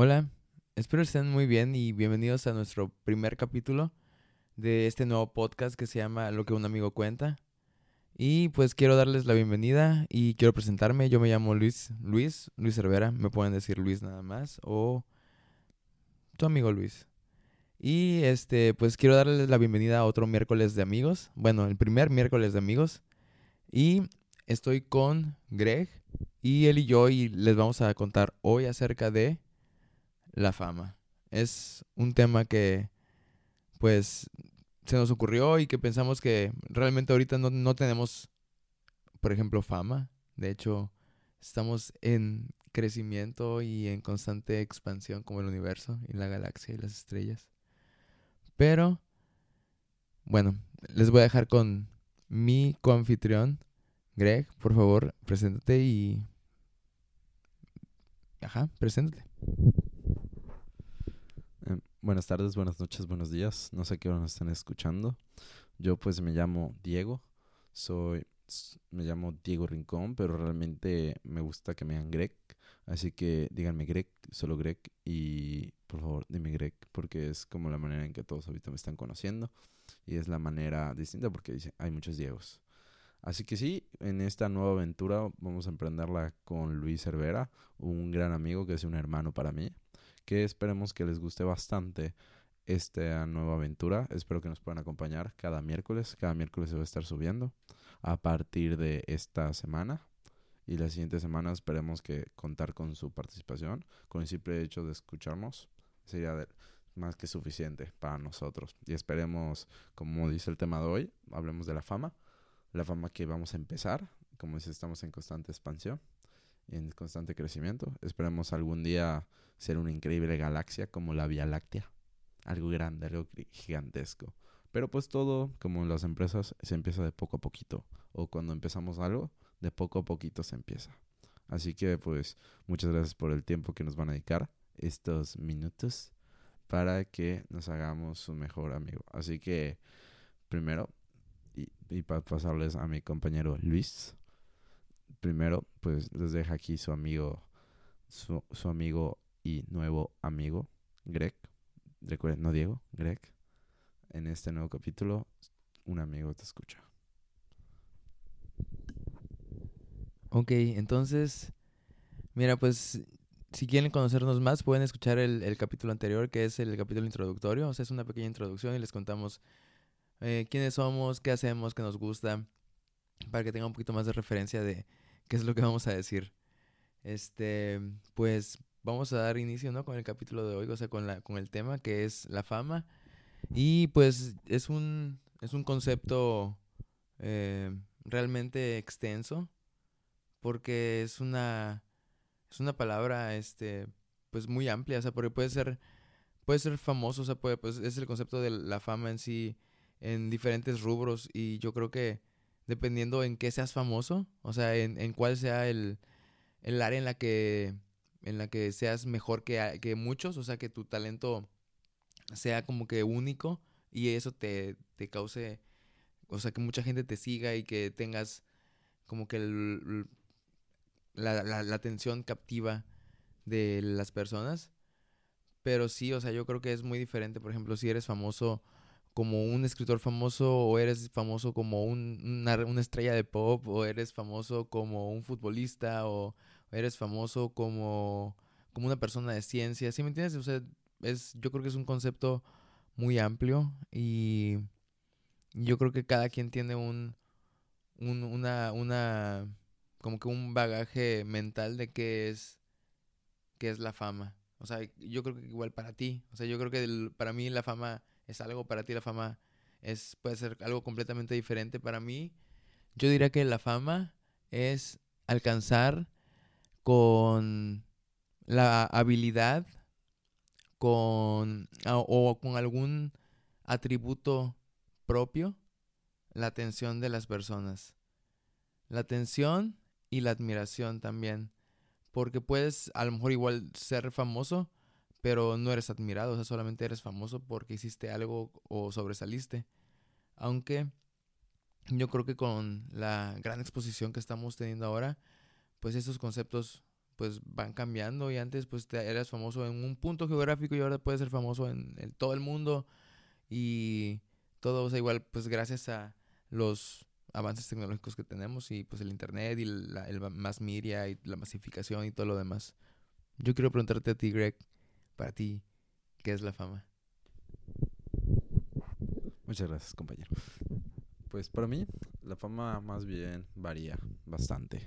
Hola, espero estén muy bien y bienvenidos a nuestro primer capítulo de este nuevo podcast que se llama Lo que un amigo cuenta. Y pues quiero darles la bienvenida y quiero presentarme. Yo me llamo Luis, Luis, Luis Cervera. Me pueden decir Luis nada más o tu amigo Luis. Y este, pues quiero darles la bienvenida a otro miércoles de amigos. Bueno, el primer miércoles de amigos. Y estoy con Greg y él y yo y les vamos a contar hoy acerca de la fama. Es un tema que pues se nos ocurrió y que pensamos que realmente ahorita no, no tenemos, por ejemplo, fama. De hecho, estamos en crecimiento y en constante expansión como el universo y la galaxia y las estrellas. Pero, bueno, les voy a dejar con mi coanfitrión, Greg. Por favor, preséntate y... Ajá, preséntate. Buenas tardes, buenas noches, buenos días. No sé qué hora nos están escuchando. Yo pues me llamo Diego. Soy me llamo Diego Rincón, pero realmente me gusta que me digan Greg. Así que díganme Greg, solo Greg y por favor dime Greg porque es como la manera en que todos ahorita me están conociendo y es la manera distinta porque hay muchos Diegos. Así que sí, en esta nueva aventura vamos a emprenderla con Luis Cervera, un gran amigo que es un hermano para mí que esperemos que les guste bastante esta nueva aventura. Espero que nos puedan acompañar cada miércoles. Cada miércoles se va a estar subiendo a partir de esta semana. Y la siguiente semana esperemos que contar con su participación. Con el simple hecho de escucharnos sería más que suficiente para nosotros. Y esperemos, como dice el tema de hoy, hablemos de la fama. La fama que vamos a empezar. Como dice, estamos en constante expansión en constante crecimiento. Esperemos algún día ser una increíble galaxia como la Vía Láctea. Algo grande, algo gigantesco. Pero pues todo, como en las empresas, se empieza de poco a poquito. O cuando empezamos algo, de poco a poquito se empieza. Así que pues muchas gracias por el tiempo que nos van a dedicar estos minutos para que nos hagamos su mejor amigo. Así que primero, y, y para pasarles a mi compañero Luis, primero, pues les deja aquí su amigo, su, amigo y nuevo amigo, Greg. Recuerden, no Diego, Greg. En este nuevo capítulo, un amigo te escucha. Ok, entonces, mira, pues si quieren conocernos más, pueden escuchar el, el, capítulo anterior, que es el capítulo introductorio. O sea, es una pequeña introducción y les contamos eh, quiénes somos, qué hacemos, qué nos gusta, para que tengan un poquito más de referencia de, ¿Qué es lo que vamos a decir? Este, pues vamos a dar inicio, ¿no? Con el capítulo de hoy, o sea, con, la, con el tema que es la fama. Y pues es un, es un concepto eh, realmente extenso, porque es una, es una palabra, este, pues muy amplia, o sea, porque puede ser, puede ser famoso, o sea, puede, pues es el concepto de la fama en sí, en diferentes rubros, y yo creo que dependiendo en qué seas famoso, o sea, en, en cuál sea el, el, área en la que en la que seas mejor que, que, muchos, o sea, que tu talento sea como que único y eso te, te cause, o sea, que mucha gente te siga y que tengas como que la, la, la atención captiva de las personas. Pero sí, o sea, yo creo que es muy diferente, por ejemplo, si eres famoso como un escritor famoso o eres famoso como un, una, estrella de pop o eres famoso como un futbolista o eres famoso como, como una persona de ciencia. ¿Sí me entiendes? O sea, es, yo creo que es un concepto muy amplio y yo creo que cada quien tiene un, un una, una, como que un bagaje mental de qué es, qué es la fama. O sea, yo creo que igual para ti. O sea, yo creo que para mí la fama es algo para ti la fama es puede ser algo completamente diferente para mí. Yo diría que la fama es alcanzar con la habilidad con o con algún atributo propio la atención de las personas. La atención y la admiración también. Porque puedes a lo mejor igual ser famoso, pero no eres admirado, o sea, solamente eres famoso porque hiciste algo o sobresaliste. Aunque yo creo que con la gran exposición que estamos teniendo ahora, pues esos conceptos pues van cambiando y antes pues te, eras famoso en un punto geográfico y ahora puedes ser famoso en, todo el mundo y todo, o sea, igual pues gracias a los avances tecnológicos que tenemos y pues el internet y la, el más media y la masificación y todo lo demás. Yo quiero preguntarte a ti, Greg, para ti, ¿qué es la fama? Muchas gracias, compañero. Pues para mí, la fama más bien varía bastante.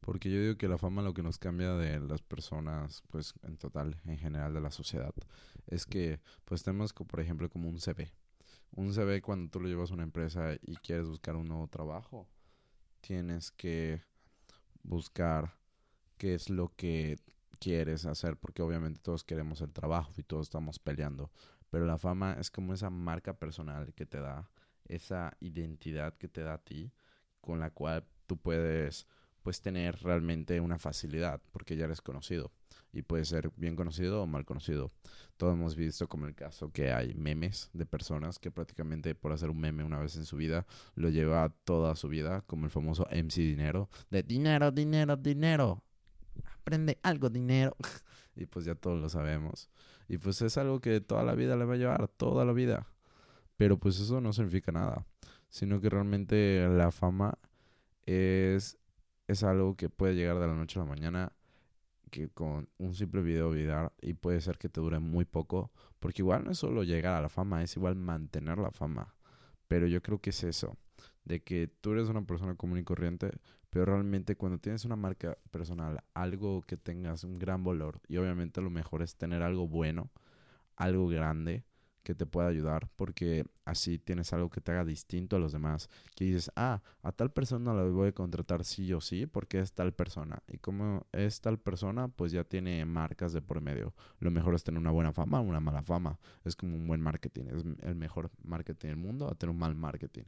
Porque yo digo que la fama lo que nos cambia de las personas, pues en total, en general de la sociedad, es que pues tenemos por ejemplo como un CV. Un CV cuando tú lo llevas a una empresa y quieres buscar un nuevo trabajo, tienes que buscar qué es lo que quieres hacer, porque obviamente todos queremos el trabajo y todos estamos peleando, pero la fama es como esa marca personal que te da, esa identidad que te da a ti, con la cual tú puedes pues tener realmente una facilidad porque ya eres conocido y puede ser bien conocido o mal conocido. Todos hemos visto como el caso que hay memes de personas que prácticamente por hacer un meme una vez en su vida lo lleva toda su vida, como el famoso MC Dinero, de dinero, dinero, dinero. Aprende algo, dinero. y pues ya todos lo sabemos. Y pues es algo que toda la vida le va a llevar, toda la vida. Pero pues eso no significa nada, sino que realmente la fama es es algo que puede llegar de la noche a la mañana, que con un simple video viral y puede ser que te dure muy poco, porque igual no es solo llegar a la fama, es igual mantener la fama. Pero yo creo que es eso, de que tú eres una persona común y corriente, pero realmente cuando tienes una marca personal, algo que tengas un gran valor, y obviamente lo mejor es tener algo bueno, algo grande, que te pueda ayudar, porque así tienes algo que te haga distinto a los demás, que dices, ah, a tal persona la voy a contratar sí o sí, porque es tal persona, y como es tal persona, pues ya tiene marcas de por medio. Lo mejor es tener una buena fama, una mala fama, es como un buen marketing, es el mejor marketing del mundo a tener un mal marketing.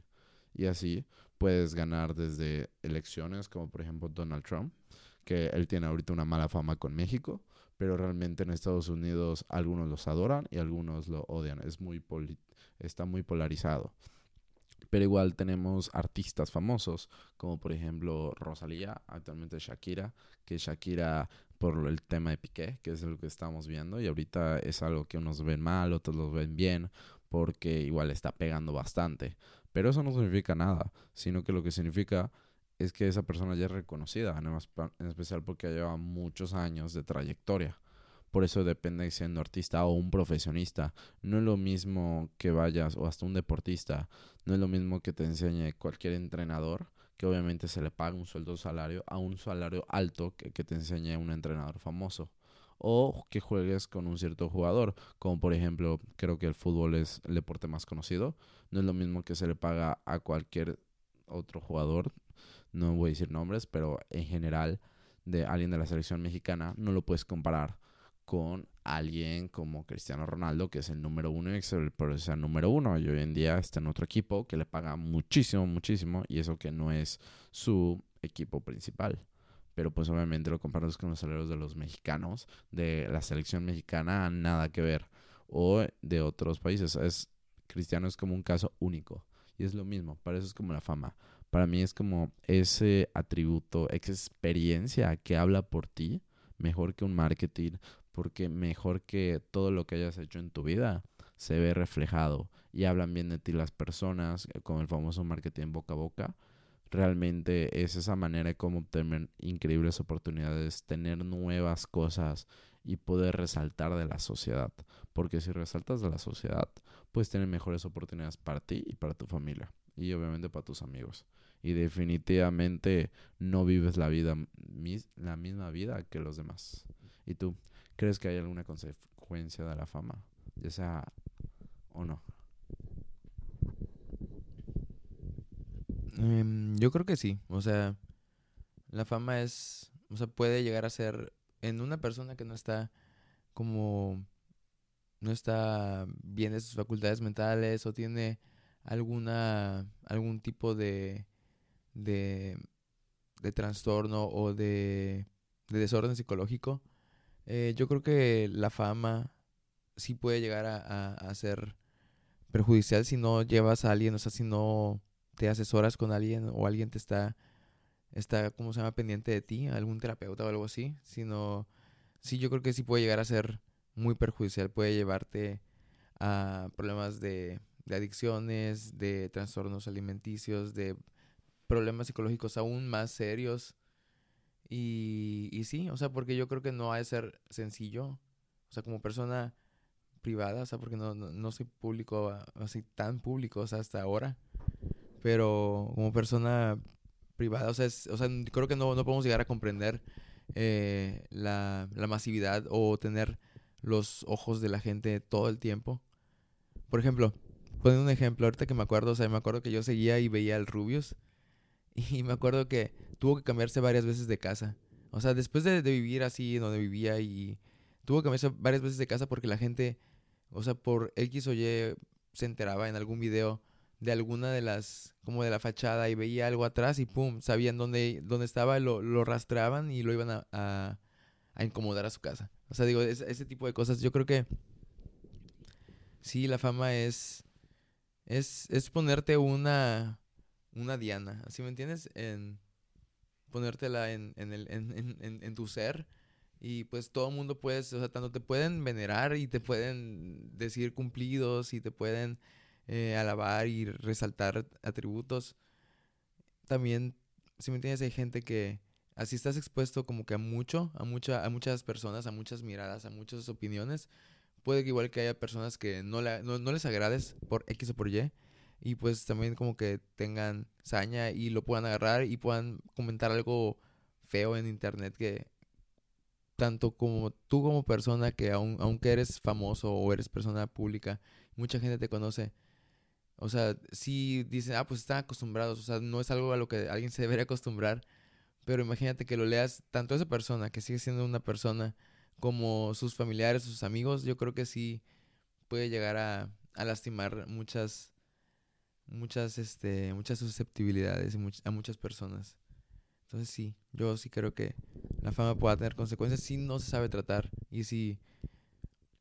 Y así puedes ganar desde elecciones, como por ejemplo Donald Trump, que él tiene ahorita una mala fama con México, pero realmente en Estados Unidos algunos los adoran y algunos lo odian. Es muy está muy polarizado. Pero igual tenemos artistas famosos, como por ejemplo Rosalía, actualmente Shakira, que Shakira por el tema de Piqué, que es lo que estamos viendo, y ahorita es algo que unos ven mal, otros los ven bien, porque igual está pegando bastante. Pero eso no significa nada, sino que lo que significa es que esa persona ya es reconocida, en especial porque lleva muchos años de trayectoria. Por eso depende de siendo artista o un profesionista. No es lo mismo que vayas o hasta un deportista. No es lo mismo que te enseñe cualquier entrenador, que obviamente se le paga un sueldo salario, a un salario alto que, que te enseñe un entrenador famoso. O que juegues con un cierto jugador, como por ejemplo, creo que el fútbol es el deporte más conocido. No es lo mismo que se le paga a cualquier otro jugador no voy a decir nombres, pero en general de alguien de la selección mexicana no lo puedes comparar con alguien como Cristiano Ronaldo, que es el número uno y es el número uno. Y hoy en día está en otro equipo que le paga muchísimo, muchísimo, y eso que no es su equipo principal. Pero pues obviamente lo comparas con los salarios de los mexicanos, de la selección mexicana, nada que ver. O de otros países. Es, Cristiano es como un caso único. Y es lo mismo, para eso es como la fama para mí es como ese atributo, esa experiencia que habla por ti, mejor que un marketing, porque mejor que todo lo que hayas hecho en tu vida se ve reflejado y hablan bien de ti las personas, eh, con el famoso marketing boca a boca. Realmente es esa manera de cómo obtener increíbles oportunidades, tener nuevas cosas y poder resaltar de la sociedad. Porque si resaltas de la sociedad, puedes tener mejores oportunidades para ti y para tu familia. Y obviamente para tus amigos y definitivamente no vives la vida la misma vida que los demás. ¿Y tú crees que hay alguna consecuencia de la fama? Ya sea o no. Em, yo creo que sí. O sea, la fama es, o sea, puede llegar a ser en una persona que no está como no está bien de sus facultades mentales o tiene alguna algún tipo de de, trastorno o de, de desorden psicológico, eh, yo creo que la fama sí puede llegar a, ser perjudicial si no llevas a alguien, o sea, si no te asesoras con alguien o alguien te está está, ¿cómo se llama?, pendiente de ti, algún terapeuta o algo así, sino sí, yo creo que sí puede llegar a ser muy perjudicial, puede llevarte a problemas de, adicciones, de trastornos alimenticios, de problemas psicológicos aún más serios. Y, y sí, o sea, porque yo creo que no ha de ser sencillo. O sea, como persona privada, o sea, porque no, no, no soy público, así tan público, o sea, hasta ahora. Pero como persona privada, o sea, o sea creo que no, no podemos llegar a comprender eh, la, la masividad o tener los ojos de la gente todo el tiempo. Por ejemplo, poniendo un ejemplo, ahorita que me acuerdo, o sea, me acuerdo que yo seguía y veía al Rubius y me acuerdo que tuvo que cambiarse varias veces de casa. O sea, después de, de vivir así donde vivía y tuvo que cambiarse varias veces de casa porque la gente, o sea, por X o Y se enteraba en algún video de alguna de las, como de la fachada y veía algo atrás y pum, sabían dónde, dónde estaba, lo, lo rastreaban y lo iban a, a, incomodar a su casa. O sea, digo, ese tipo de cosas, yo creo que sí, la fama es, es, es ponerte una, una diana, ¿así me entiendes? En ponértela en, en, el, en, en, en tu ser y pues todo el mundo puede, o sea, tanto te pueden venerar y te pueden decir cumplidos y te pueden eh, alabar y resaltar atributos. También, si me entiendes, hay gente que así estás expuesto como que a mucho, a, mucha, a muchas personas, a muchas miradas, a muchas opiniones. Puede que igual que haya personas que no, no, no les agrades por X o por Y. Y pues también como que tengan saña y lo puedan agarrar y puedan comentar algo feo en internet que tanto como tú como persona que aunque eres famoso o eres persona pública, mucha gente te conoce. O sea, si dicen, ah, pues están acostumbrados, o sea, no es algo a lo que alguien se debería acostumbrar, pero imagínate que lo leas tanto esa persona, que sigue siendo una persona, como sus familiares, sus amigos, yo creo que sí puede llegar a, a lastimar muchas, muchas, este, muchas susceptibilidades a muchas personas. Entonces sí, yo sí creo que la fama pueda tener consecuencias si no se sabe tratar y si,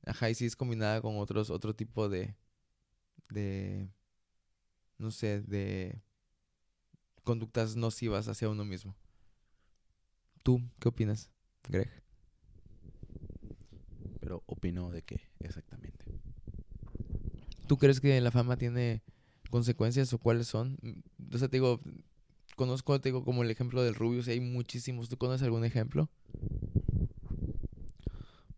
ajá, y si es combinada con otros, otro tipo de, de, no sé, de conductas nocivas hacia uno mismo. ¿Tú qué opinas, Greg? Pero opino de qué exactamente. ¿Tú crees que la fama tiene consecuencias o cuáles son? O sea, te digo, conozco, te digo, como el ejemplo del Rubius, y hay muchísimos. ¿Tú conoces algún ejemplo?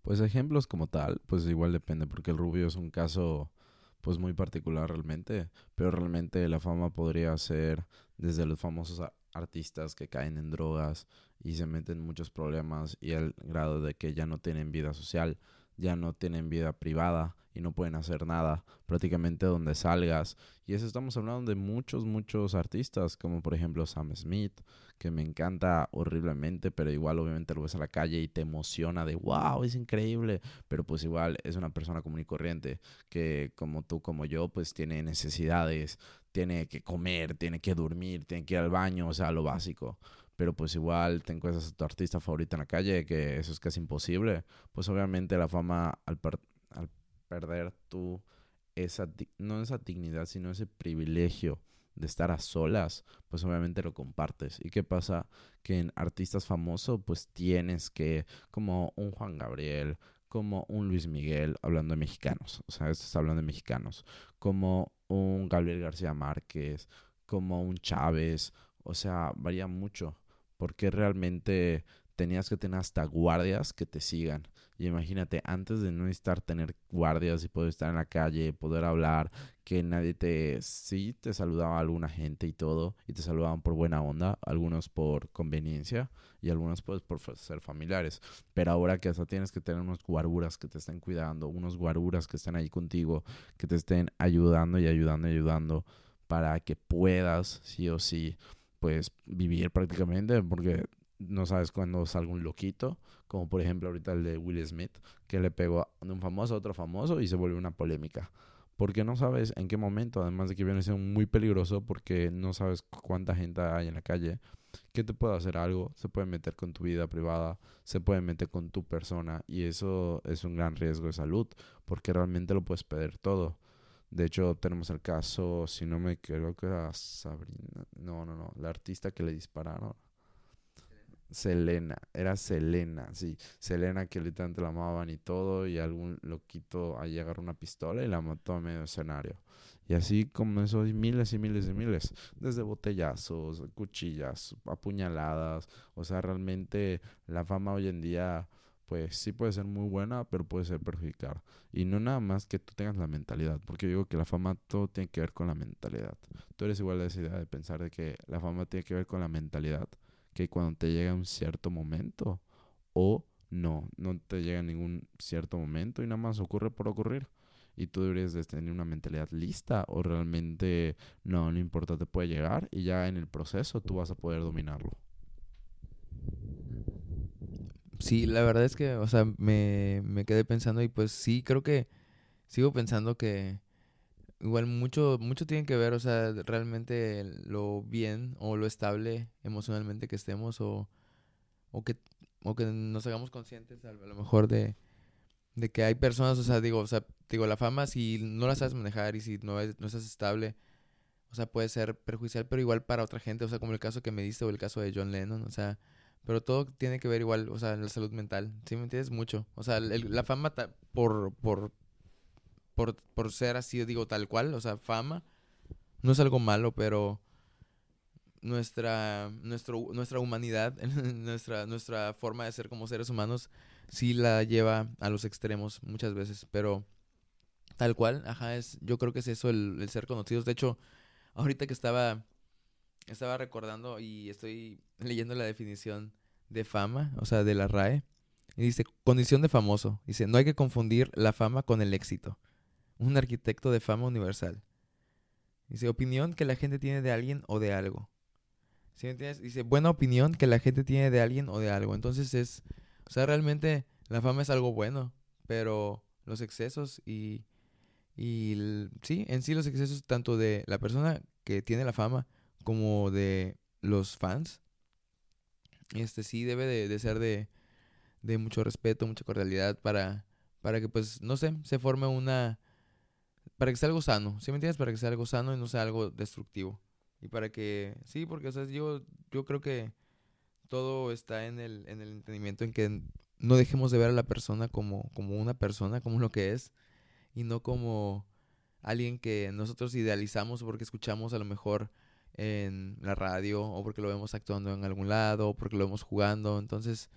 Pues ejemplos como tal, pues igual depende, porque el Rubio es un caso pues muy particular realmente, pero realmente la fama podría ser desde los famosos artistas que caen en drogas y se meten en muchos problemas y al grado de que ya no tienen vida social, ya no tienen vida privada y no pueden hacer nada prácticamente donde salgas. Y eso estamos hablando de muchos, muchos artistas, como por ejemplo Sam Smith, que me encanta horriblemente, pero igual obviamente lo ves a la calle y te emociona de wow, es increíble, pero pues igual es una persona común y corriente que como tú, como yo, pues tiene necesidades, tiene que comer, tiene que dormir, tiene que ir al baño, o sea, lo básico pero pues igual te encuentras a tu artista favorito en la calle, que eso es casi imposible, pues obviamente la fama al, perder tu esa no esa dignidad, sino ese privilegio de estar a solas, pues obviamente lo compartes. ¿Y qué pasa? Que en artistas famosos, pues tienes que, como un Juan Gabriel, como un Luis Miguel, hablando de mexicanos, o sea, esto está hablando de mexicanos, como un Gabriel García Márquez, como un Chávez, o sea, varía mucho, porque realmente tenías que tener hasta guardias que te sigan. Y imagínate, antes de no estar tener guardias y poder estar en la calle, poder hablar, que nadie te... Sí, te saludaba alguna gente y todo, y te saludaban por buena onda, algunos por conveniencia y algunos pues por ser familiares. Pero ahora que hasta tienes que tener unos guaruras que te estén cuidando, unos guaruras que estén ahí contigo, que te estén ayudando y ayudando y ayudando para que puedas, sí o sí, pues vivir prácticamente, porque no sabes cuándo salga un loquito, como por ejemplo ahorita el de Will Smith, que le pegó de un famoso a otro famoso y se volvió una polémica. Porque no sabes en qué momento, además de que viene siendo muy peligroso porque no sabes cuánta gente hay en la calle, que te puede hacer algo, se puede meter con tu vida privada, se puede meter con tu persona y eso es un gran riesgo de salud porque realmente lo puedes perder todo. De hecho, tenemos el caso, si no me creo que era Sabrina, no, no, no, la artista que le dispararon. Selena, era Selena, sí, Selena que literalmente la amaban y todo, y algún loquito ahí agarró una pistola y la mató a medio escenario. Y así como eso hay miles y miles y miles, desde botellazos, cuchillas, apuñaladas, o sea, realmente la fama hoy en día pues sí puede ser muy buena, pero puede ser perjudicada. Y no nada más que tú tengas la mentalidad, porque yo digo que la fama todo tiene que ver con la mentalidad. Tú eres igual de esa idea de pensar de que la fama tiene que ver con la mentalidad que cuando te llega un cierto momento o no, no te llega ningún cierto momento y nada más ocurre por ocurrir. Y tú deberías de tener una mentalidad lista o realmente no, no importa, te puede llegar y ya en el proceso tú vas a poder dominarlo. Sí, la verdad es que, o sea, me, me quedé pensando y pues sí, creo que sigo pensando que Igual mucho, mucho tiene que ver, o sea, realmente lo bien o lo estable emocionalmente que estemos o, o, que, o que nos hagamos conscientes a lo mejor de, de que hay personas, o sea, digo, o sea, digo, la fama si no la sabes manejar y si no, es, no estás estable, o sea, puede ser perjudicial, pero igual para otra gente, o sea, como el caso que me diste o el caso de John Lennon, o sea, pero todo tiene que ver igual, o sea, la salud mental, ¿sí me entiendes? Mucho, o sea, la fama por, por por, por ser así, digo, tal cual, o sea, fama, no es algo malo, pero nuestra, nuestro, nuestra humanidad, nuestra, nuestra forma de ser como seres humanos, sí la lleva a los extremos muchas veces, pero tal cual, ajá, es, yo creo que es eso el, el ser conocidos. De hecho, ahorita que estaba, estaba recordando y estoy leyendo la definición de fama, o sea, de la RAE, y dice, condición de famoso. Dice, no hay que confundir la fama con el éxito un arquitecto de fama universal. Dice, opinión que la gente tiene de alguien o de algo. ¿Sí me entiendes? Dice, buena opinión que la gente tiene de alguien o de algo. Entonces es, o sea, realmente la fama es algo bueno, pero los excesos y, y sí, en sí los excesos tanto de la persona que tiene la fama como de los fans, este sí debe de, ser de, de mucho respeto, mucha cordialidad para, para que pues, no sé, se forme una para que sea algo sano, ¿sí me entiendes? Para que sea algo sano y no sea algo destructivo. Y para que, sí, porque, o sea, yo, yo creo que todo está en el, en el entendimiento en que no dejemos de ver a la persona como, como una persona, como lo que es, y no como alguien que nosotros idealizamos porque escuchamos a lo mejor en la radio o porque lo vemos actuando en algún lado o porque lo vemos jugando. Entonces,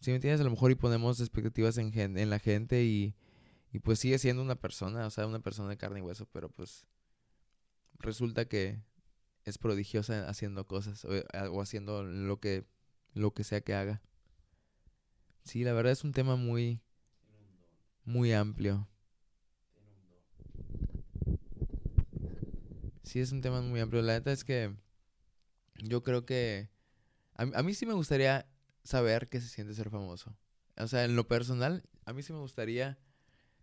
si me entiendes, a lo mejor y ponemos expectativas en, en la gente y, y pues sigue siendo una persona, o sea, una persona de carne y hueso, pero pues resulta que es prodigiosa haciendo cosas o, eh, haciendo lo que, lo que sea que haga. Sí, la verdad es un tema muy, muy amplio. Sí, es un tema muy amplio. La neta es que yo creo que a, a mí sí me gustaría saber qué se siente ser famoso. O sea, en lo personal, a mí sí me gustaría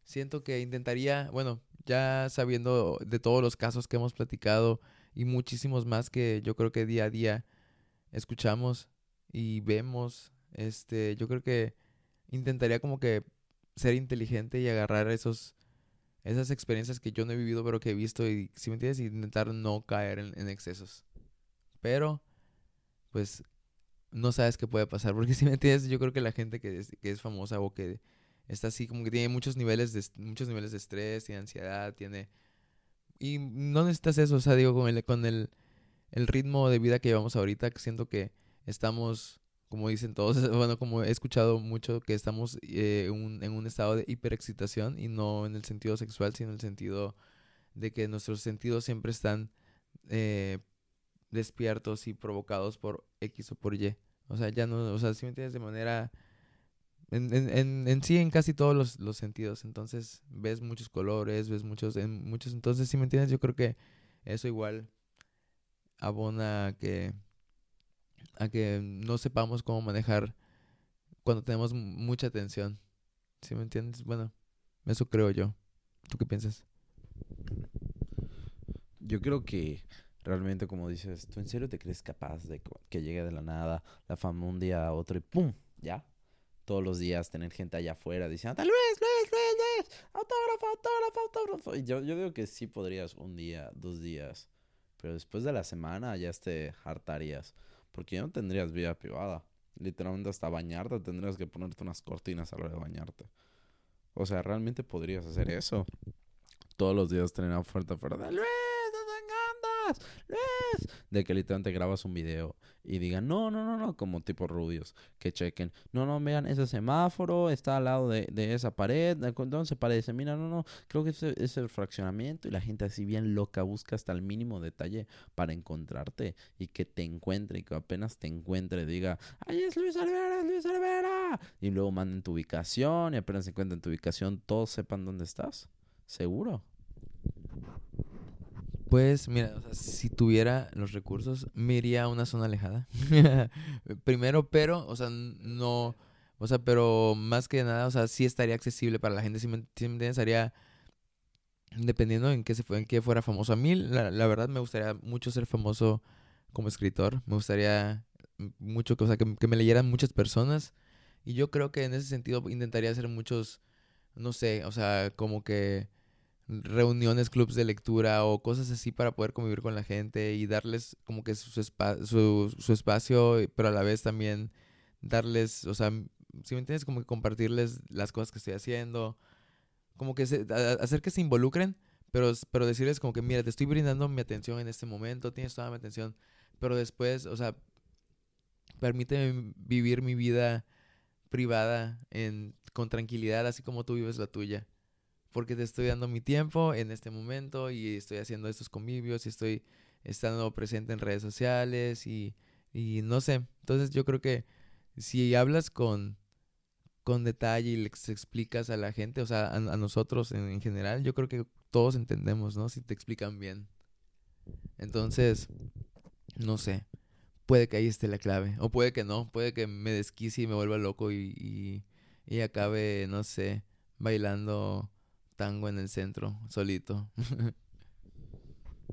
siento que intentaría, bueno, ya sabiendo de todos los casos que hemos platicado y muchísimos más que yo creo que día a día escuchamos y vemos, este, yo creo que intentaría como que ser inteligente y agarrar esos esas experiencias que yo no he vivido pero que he visto y si me entiendes intentar no caer en, excesos. Pero pues no sabes qué puede pasar porque si me entiendes yo creo que la gente que que es famosa o que está así como que tiene muchos niveles de, muchos niveles de estrés, tiene ansiedad, tiene... Y no necesitas eso, o sea, digo, con el, con el, el ritmo de vida que llevamos ahorita, siento que estamos, como dicen todos, bueno, como he escuchado mucho, que estamos eh, en un estado de hiperexcitación y no en el sentido sexual, sino en el sentido de que nuestros sentidos siempre están eh, despiertos y provocados por X o por Y. O sea, ya no, o sea, si me entiendes de manera en, en, en, sí, en casi todos los, los, sentidos. Entonces, ves muchos colores, ves muchos, en muchos. Entonces, si me entiendes, yo creo que eso igual abona que, a que no sepamos cómo manejar cuando tenemos mucha atención. si me entiendes? Bueno, eso creo yo. ¿Tú qué piensas? Yo creo que realmente, como dices, ¿tú en serio te crees capaz de que llegue de la nada la fama un día a otro y ¡pum! ¿Ya? todos los días tener gente allá afuera diciendo, Luis, Luis, Luis, Luis, autógrafo, autógrafo, autógrafo. Y yo, yo digo que sí podrías un día, dos días, pero después de la semana ya te hartarías, porque ya no tendrías vida privada. Literalmente hasta bañarte tendrías que ponerte unas cortinas a la hora de bañarte. O sea, realmente podrías hacer eso. Todos los días tener una oferta fuera de Luis. De que literalmente grabas un video y digan, no, no, no, no, como tipo rubios, que chequen. No, no, vean, ese semáforo está al lado de, de esa pared. ¿Dónde se parece? Mira, no, no, creo que ese es el fraccionamiento. Y la gente así bien loca busca hasta el mínimo detalle para encontrarte y que te encuentre y que apenas te encuentre diga, ¡ay, es Luis Alvera, es Luis Alvera! Y luego manden tu ubicación y apenas encuentren tu ubicación, todos sepan dónde estás. Seguro. Pues mira, o sea, si tuviera los recursos, me iría a una zona alejada. Primero, pero, o sea, no, o sea, pero más que nada, o sea, sí estaría accesible para la gente, si me, entiendes, estaría dependiendo en qué se fue, en qué fuera famoso. A mí, la, la, verdad, me gustaría mucho ser famoso como escritor. Me gustaría mucho o sea, que me leyeran muchas personas. Y yo creo que en ese sentido intentaría hacer muchos, no sé, o sea, como que reuniones, clubs de lectura o cosas así para poder convivir con la gente y darles como que su, su, espacio, pero a la vez también darles, o sea, si me entiendes, como que compartirles las cosas que estoy haciendo, como que hacer que se involucren, pero, pero decirles como que, mira, te estoy brindando mi atención en este momento, tienes toda mi atención, pero después, o sea, permíteme vivir mi vida privada en, con tranquilidad, así como tú vives la tuya porque te estoy dando mi tiempo en este momento y estoy haciendo estos convivios y estoy estando presente en redes sociales y, y no sé. Entonces yo creo que si hablas con, con detalle y les explicas a la gente, o sea, a, nosotros en, en, general, yo creo que todos entendemos, ¿no? Si te explican bien. Entonces, no sé. Puede que ahí esté la clave. O puede que no. Puede que me desquicie y me vuelva loco y, y acabe, no sé, bailando tango en el centro, solito.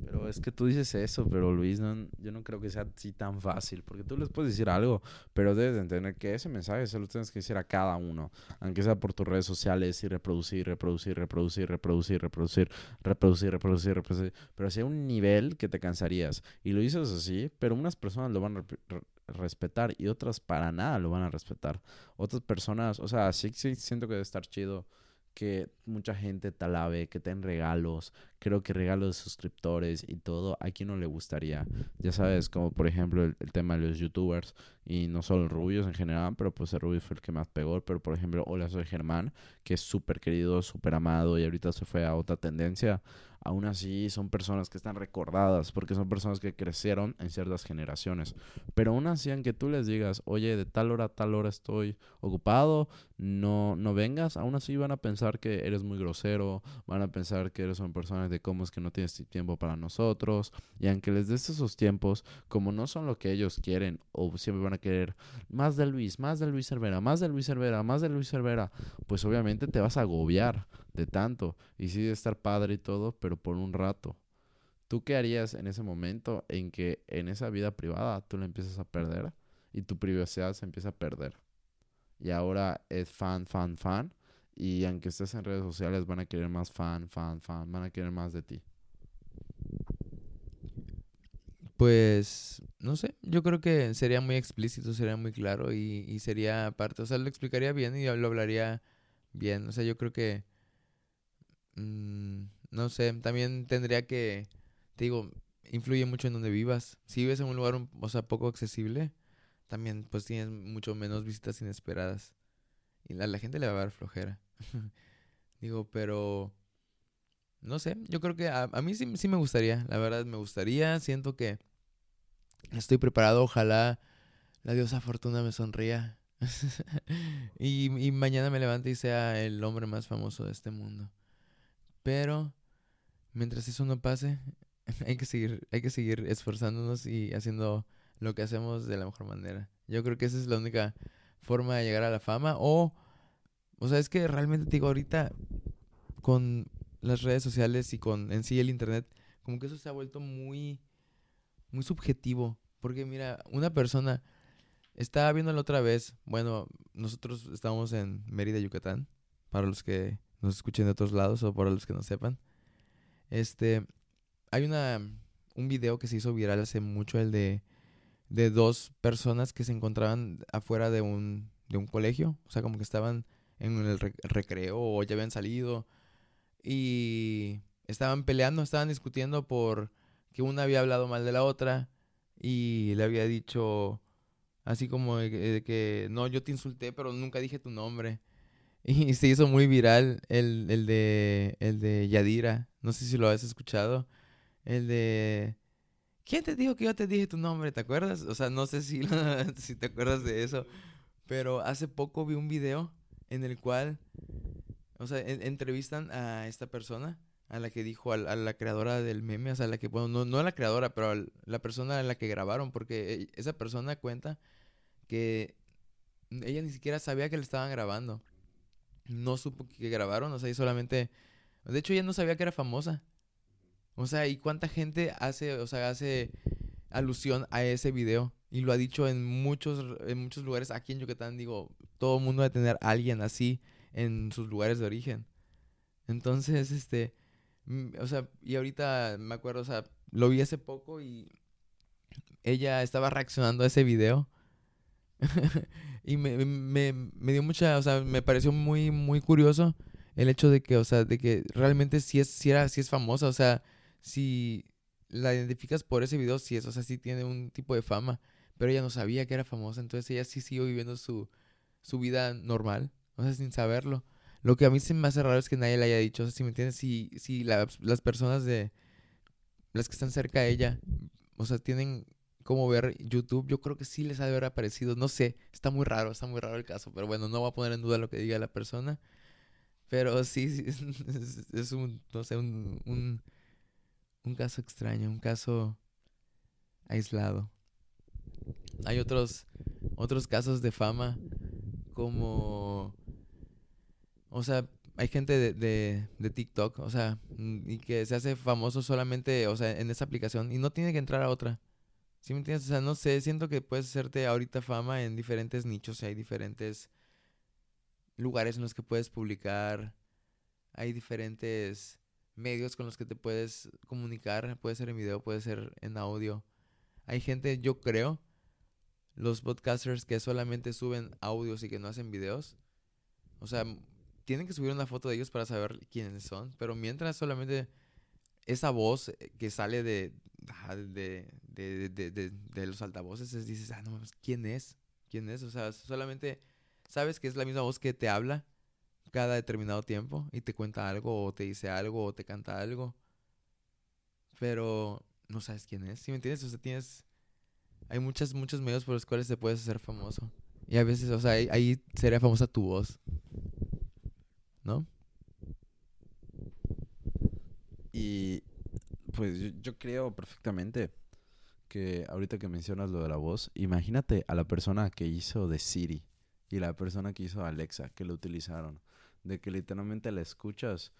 Pero es que tú dices eso, pero Luis, no, yo no creo que sea así tan fácil, porque tú les puedes decir algo, pero debes entender que ese mensaje se lo tienes que decir a cada uno, aunque sea por tus redes sociales y reproducir, reproducir, reproducir, reproducir, reproducir, reproducir, reproducir, reproducir, pero hacia un nivel que te cansarías. Y lo dices así, pero unas personas lo van a respetar y otras para nada lo van a respetar. Otras personas, o sea, sí, sí siento que debe estar chido que mucha gente te alabe, que te den regalos, creo que regalos de suscriptores y todo, a quien no le gustaría. Ya sabes, como por ejemplo el, tema de los youtubers y no solo rubios en general, pero pues el rubio fue el que más pegó, pero por ejemplo, hola, soy Germán, que es súper querido, súper amado y ahorita se fue a otra tendencia aún así son personas que están recordadas porque son personas que crecieron en ciertas generaciones. Pero aún así, aunque tú les digas, oye, de tal hora a tal hora estoy ocupado, no, no vengas, aún así van a pensar que eres muy grosero, van a pensar que eres una persona de cómo es que no tienes tiempo para nosotros. Y aunque les des esos tiempos, como no son lo que ellos quieren, o siempre van a querer más de Luis, más de Luis Cervera, más de Luis Cervera, más de Luis Cervera, pues obviamente te vas a agobiar de tanto. Y sí de estar padre y todo, pero por un rato. ¿Tú qué harías en ese momento en que en esa vida privada tú la empiezas a perder y tu privacidad se empieza a perder? Y ahora es fan, fan, fan. Y aunque estés en redes sociales van a querer más fan, fan, fan, van a querer más de ti. Pues, no sé, yo creo que sería muy explícito, sería muy claro y, y sería parte, o sea, lo explicaría bien y lo hablaría bien, o sea, yo creo que Mm, no sé, también tendría que, te digo, influye mucho en donde vivas. Si vives en un lugar, o sea, poco accesible, también pues tienes mucho menos visitas inesperadas. Y a la gente le va a dar flojera. digo, pero... No sé, yo creo que a, mí sí, sí me gustaría, la verdad me gustaría, siento que estoy preparado, ojalá la diosa Fortuna me sonría y, y mañana me levante y sea el hombre más famoso de este mundo. Pero mientras eso no pase, hay que seguir, hay que seguir esforzándonos y haciendo lo que hacemos de la mejor manera. Yo creo que esa es la única forma de llegar a la fama. O, o sea, es que realmente digo, ahorita con las redes sociales y con en sí el internet, como que eso se ha vuelto muy, muy subjetivo. Porque mira, una persona estaba viendo la otra vez, bueno, nosotros estamos en Mérida, Yucatán, para los que nos escuchen de otros lados o para los que no sepan. Este, hay una, un video que se hizo viral hace mucho, el de de dos personas que se encontraban afuera de un, de un colegio. O sea, como que estaban en el recreo o ya habían salido. Y estaban peleando, estaban discutiendo por que una había hablado mal de la otra y le había dicho así como de que, no, yo te insulté, pero nunca dije tu nombre. Y se hizo muy viral el, el, de, el de Yadira. No sé si lo has escuchado. El de... ¿Quién te dijo que yo te dije tu nombre? ¿Te acuerdas? O sea, no sé si, si te acuerdas de eso. Pero hace poco vi un video en el cual, o sea, entrevistan a esta persona, a la que dijo, a, la creadora del meme, o sea, a la que, bueno, no, no a la creadora, pero a la persona a la que grabaron, porque e, esa persona cuenta que ella ni siquiera sabía que le estaban grabando. No supo que grabaron, o sea, y solamente... De hecho, ella no sabía que era famosa. O sea, ¿y cuánta gente hace, o sea, hace alusión a ese video? Y lo ha dicho en muchos, en muchos lugares aquí en Yucatán. Digo, todo el mundo debe tener a alguien así en sus lugares de origen. Entonces, este, o sea, y ahorita me acuerdo, o sea, lo vi hace poco y ella estaba reaccionando a ese video. y me, me, me, dio mucha, o sea, me pareció muy, muy curioso el hecho de que, o sea, de que realmente sí es, sí era, sí es famosa, o sea, si la identificas por ese video, sí es, o sea, sí tiene un tipo de fama, pero ella no sabía que era famosa, entonces ella sí siguió viviendo su, su vida normal, o sea, sin saberlo. Lo que a mí se me hace raro es que nadie le haya dicho, o sea, si me entiendes, si, si las personas de, las que están cerca de ella, o sea, tienen como ver YouTube, yo creo que sí les ha de haber aparecido, no sé, está muy raro, está muy raro el caso, pero bueno, no voy a poner en duda lo que diga la persona, pero sí, es, un, no sé, un, un caso extraño, un caso aislado. Hay otros, otros casos de fama como, o sea, hay gente de, de, TikTok, o sea, y que se hace famoso solamente, o sea, en esa aplicación y no tiene que entrar a otra. ¿Sí me entiendes? O sea, no sé, siento que puedes hacerte ahorita fama en diferentes nichos, hay diferentes lugares en los que puedes publicar, hay diferentes medios con los que te puedes comunicar, puede ser en video, puede ser en audio. Hay gente, yo creo, los podcasters que solamente suben audios y que no hacen videos. O sea, tienen que subir una foto de ellos para saber quiénes son. Pero mientras solamente esa voz eh, que sale de, de, de, de, los altavoces, dices, ah, no, ¿quién es? ¿Quién es? O sea, solamente sabes que es la misma voz que te habla cada determinado tiempo y te cuenta algo o te dice algo o te canta algo. Pero no sabes quién es. ¿Sí me entiendes? O sea, tienes hay muchos, muchos medios por los cuales te puedes hacer famoso. Y a veces, o sea, ahí, sería famosa tu voz. ¿No? Y pues yo, creo perfectamente que ahorita que mencionas lo de la voz, imagínate a la persona que hizo de Siri y la persona que hizo Alexa, que lo utilizaron, de que literalmente la escuchas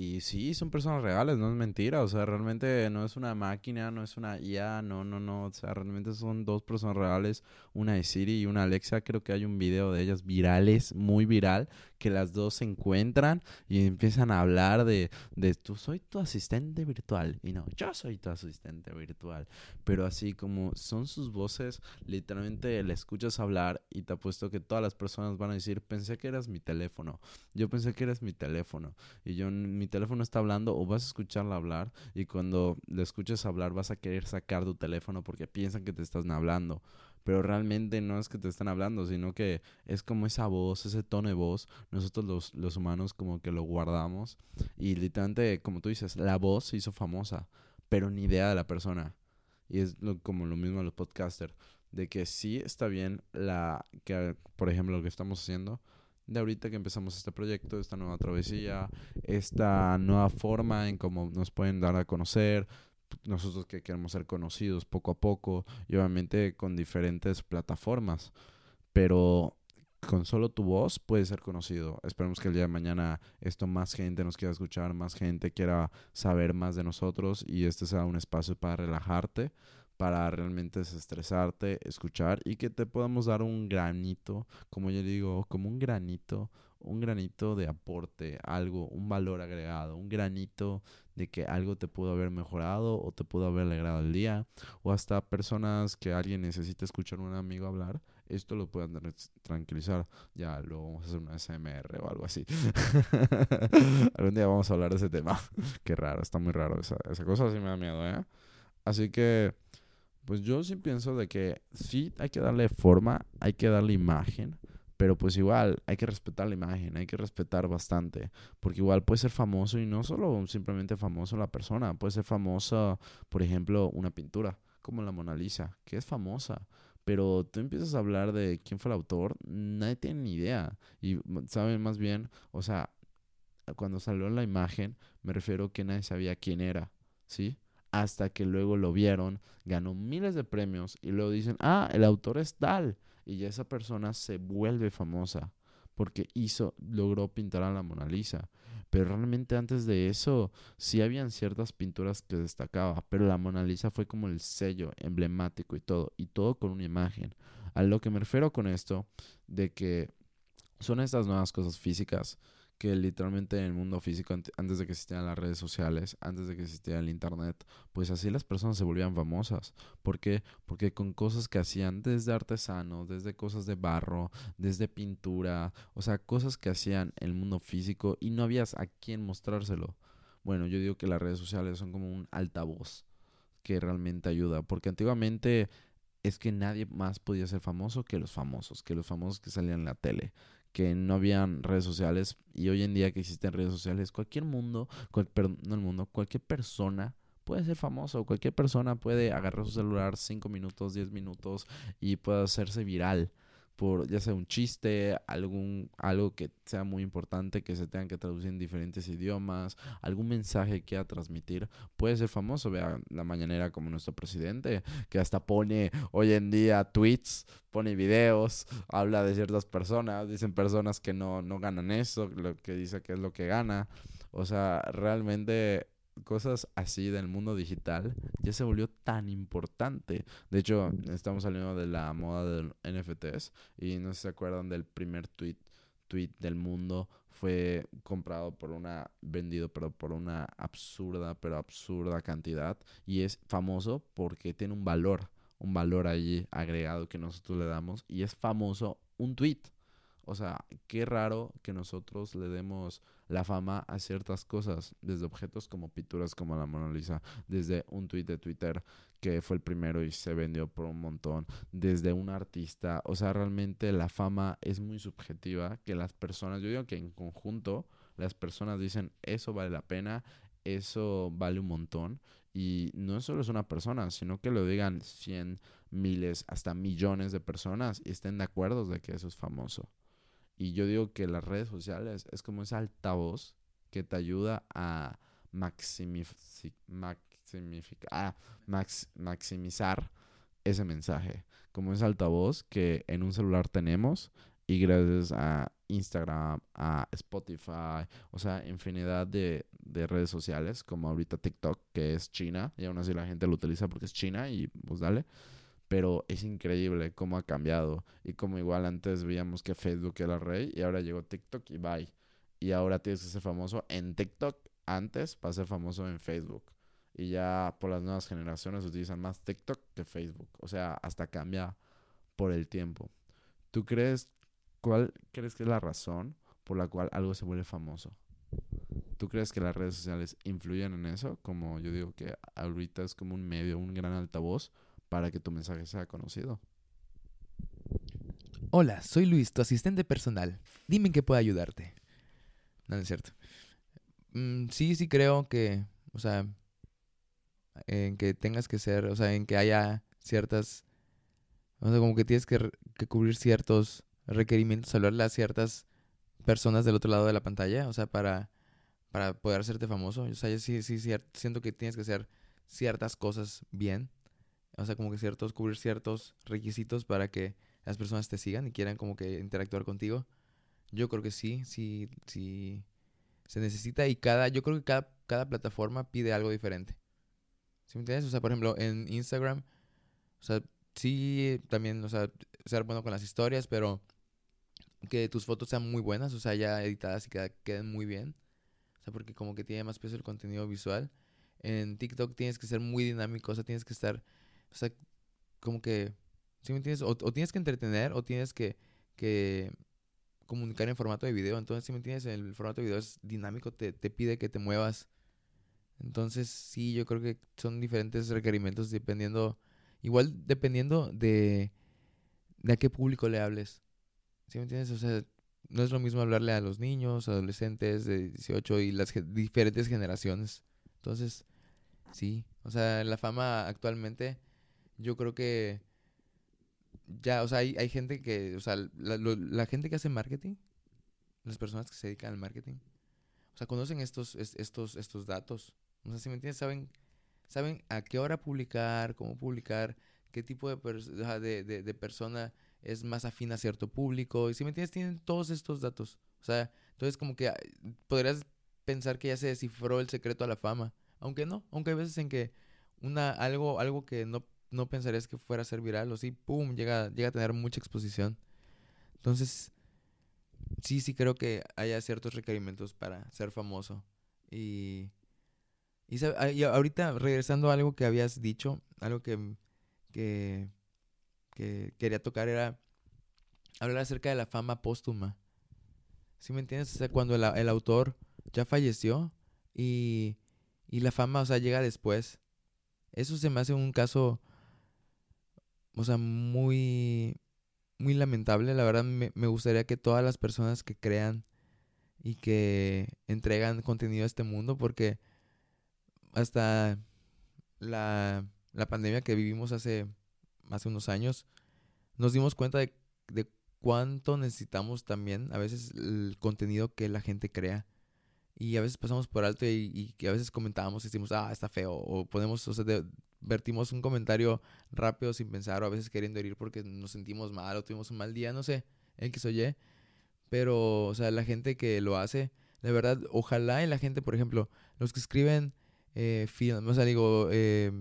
y sí, son personas reales, no es mentira. O sea, realmente no es una máquina, no es una IA, no, no, no. O sea, realmente son dos personas reales, una de Siri y una Alexa. Creo que hay un video de ellas virales, muy viral, que las dos se encuentran y empiezan a hablar de, de tú soy tu asistente virtual. Y no, yo soy tu asistente virtual. Pero así como son sus voces, literalmente le escuchas hablar y te apuesto que todas las personas van a decir, pensé que eras mi teléfono. Yo pensé que eras mi teléfono. Y yo mi teléfono está hablando o vas a escucharla hablar y cuando le escuches hablar vas a querer sacar tu teléfono porque piensan que te están hablando. Pero realmente no es que te están hablando, sino que es como esa voz, ese tono de voz. Nosotros los, los humanos como que lo guardamos. Y literalmente, como tú dices, la voz se hizo famosa, pero ni idea de la persona. Y es como lo mismo los podcasters. De que sí está bien la que, por ejemplo, lo que estamos haciendo, de ahorita que empezamos este proyecto, esta nueva travesía, esta nueva forma en cómo nos pueden dar a conocer, nosotros que queremos ser conocidos poco a poco y obviamente con diferentes plataformas, pero con solo tu voz puedes ser conocido. Esperemos que el día de mañana esto más gente nos quiera escuchar, más gente quiera saber más de nosotros y este sea un espacio para relajarte, para realmente desestresarte, escuchar y que te podamos dar un granito, como yo digo, como un granito, un granito de aporte, algo, un valor agregado, un granito de que algo te pudo haber mejorado o te pudo haber alegrado el día, o hasta personas que alguien necesita escuchar a un amigo hablar, esto lo pueden tranquilizar. Ya luego vamos a hacer una SMR o algo así. Algún día vamos a hablar de ese tema. Qué raro, está muy raro esa, cosa, sí me da miedo, ¿eh? Así que, pues yo sí pienso de que sí hay que darle forma, hay que darle imagen, pero pues igual hay que respetar la imagen, hay que respetar bastante, porque igual puede ser famoso y no solo simplemente famoso la persona, puede ser famosa, por ejemplo, una pintura como la Mona Lisa, que es famosa, pero tú empiezas a hablar de quién fue el autor, nadie tiene ni idea. Y saben más bien, o sea, cuando salió la imagen, me refiero que nadie sabía quién era, ¿sí? Hasta que luego lo vieron, ganó miles de premios y luego dicen, ah, el autor es tal. Y ya esa persona se vuelve famosa porque hizo, logró pintar a la Mona Lisa. Pero realmente antes de eso sí habían ciertas pinturas que destacaba, pero la Mona Lisa fue como el sello emblemático y todo, y todo con una imagen. A lo que me refiero con esto, de que son estas nuevas cosas físicas que literalmente en el mundo físico, antes de que existieran las redes sociales, antes de que existiera el internet, pues así las personas se volvían famosas. ¿Por qué? Porque con cosas que hacían desde artesanos, desde cosas de barro, desde pintura, o sea, cosas que hacían en el mundo físico y no habías a quién mostrárselo. Bueno, yo digo que las redes sociales son como un altavoz que realmente ayuda, porque antiguamente es que nadie más podía ser famoso que los famosos, que los famosos que salían en la tele que no habían redes sociales y hoy en día que existen redes sociales, cualquier mundo, no el mundo, cualquier persona puede ser famoso, cualquier persona puede agarrar su celular 5 minutos, 10 minutos y puede hacerse viral por ya sea un chiste, algún algo que sea muy importante que se tenga que traducir en diferentes idiomas, algún mensaje que quiera transmitir, puede ser famoso, vea la mañanera como nuestro presidente, que hasta pone hoy en día tweets, pone videos, habla de ciertas personas, dicen personas que no no ganan eso, lo que dice que es lo que gana. O sea, realmente cosas así del mundo digital ya se volvió tan importante. De hecho, estamos saliendo de la moda de NFTs y no se acuerdan del primer tweet, tweet del mundo fue comprado por una vendido pero por una absurda pero absurda cantidad y es famoso porque tiene un valor, un valor allí agregado que nosotros le damos y es famoso un tweet. O sea, qué raro que nosotros le demos la fama a ciertas cosas, desde objetos como pinturas como la Mona Lisa, desde un tweet de Twitter que fue el primero y se vendió por un montón, desde un artista, o sea, realmente la fama es muy subjetiva, que las personas, yo digo que en conjunto las personas dicen, eso vale la pena, eso vale un montón, y no solo es una persona, sino que lo digan cien, miles, hasta millones de personas y estén de acuerdo de que eso es famoso. Y yo digo que las redes sociales es como ese altavoz que te ayuda a ah, maximizar ese mensaje. Como ese altavoz que en un celular tenemos y gracias a Instagram, a Spotify, o sea, infinidad de, de, redes sociales, como ahorita TikTok, que es China, y aún así la gente lo utiliza porque es China y pues dale pero es increíble cómo ha cambiado y como igual antes veíamos que Facebook era rey y ahora llegó TikTok y bye. Y ahora tienes que ser famoso en TikTok antes para ser famoso en Facebook. Y ya por las nuevas generaciones utilizan más TikTok que Facebook. O sea, hasta cambia por el tiempo. ¿Tú crees cuál crees que es la razón por la cual algo se vuelve famoso? ¿Tú crees que las redes sociales influyen en eso? Como yo digo que ahorita es como un medio, un gran altavoz para que tu mensaje sea conocido. Hola, soy Luis, tu asistente personal. Dime en qué puedo ayudarte. No, es cierto. Mm, sí, sí creo que, o sea, en que tengas que ser, o sea, en que haya ciertas, o sea, como que tienes que, cubrir ciertos requerimientos, hablarle a ciertas personas del otro lado de la pantalla, o sea, para, para poder hacerte famoso. O sea, yo sí, sí, sí, siento que tienes que hacer ciertas cosas bien o sea, como que ciertos, cubrir ciertos requisitos para que las personas te sigan y quieran como que interactuar contigo. Yo creo que sí, sí, sí se necesita y cada, yo creo que cada, cada plataforma pide algo diferente. ¿Sí me entiendes? O sea, por ejemplo, en Instagram O sea, sí, también, o sea, ser bueno con las historias, pero que tus fotos sean muy buenas, o sea, ya editadas y que queden muy bien. O sea, porque como que tiene más peso el contenido visual. En TikTok tienes que ser muy dinámico, o sea, tienes que estar, o sea, como que, ¿sí me entiendes? O, tienes que entretener o tienes que, que comunicar en formato de video. Entonces, si me entiendes, el formato de video es dinámico, te, te pide que te muevas. Entonces, sí, yo creo que son diferentes requerimientos dependiendo, igual dependiendo de, de a qué público le hables. ¿Sí me entiendes? O sea, no es lo mismo hablarle a los niños, adolescentes de 18 y las diferentes generaciones. Entonces, sí, o sea, la fama actualmente, yo creo que ya, o sea, hay, hay gente que, o sea, la, la gente que hace marketing, las personas que se dedican al marketing, o sea, conocen estos, estos, estos datos. O sea, si me entiendes, saben, saben a qué hora publicar, cómo publicar, qué tipo de, de persona es más afín a cierto público. Y si me entiendes, tienen todos estos datos. O sea, entonces como que podrías pensar que ya se descifró el secreto a la fama. Aunque no, aunque hay veces en que una, algo, algo que no, no pensarías que fuera a ser viral o sí, pum, llega, llega a tener mucha exposición. Entonces, sí, sí creo que haya ciertos requerimientos para ser famoso. Y, y, y ahorita regresando a algo que habías dicho, algo que, que que quería tocar era hablar acerca de la fama póstuma. ¿Sí me entiendes? O sea, cuando el, el autor ya falleció y, y, la fama, o sea, llega después. Eso se me hace un caso, o sea, muy, muy lamentable. La verdad, me, me gustaría que todas las personas que crean y que entregan contenido a este mundo, porque hasta la, la pandemia que vivimos hace hace unos años, nos dimos cuenta de, cuánto necesitamos también a veces el contenido que la gente crea. Y a veces pasamos por alto y, y a veces comentábamos y decimos, ah, está feo. O podemos, o sea, vertimos un comentario rápido sin pensar, o a veces queriendo herir porque nos sentimos mal o tuvimos un mal día, no sé, en que oye. Pero, o sea, la gente que lo hace, de verdad, ojalá y la gente, por ejemplo, los que escriben eh, film, o sea, digo, eh,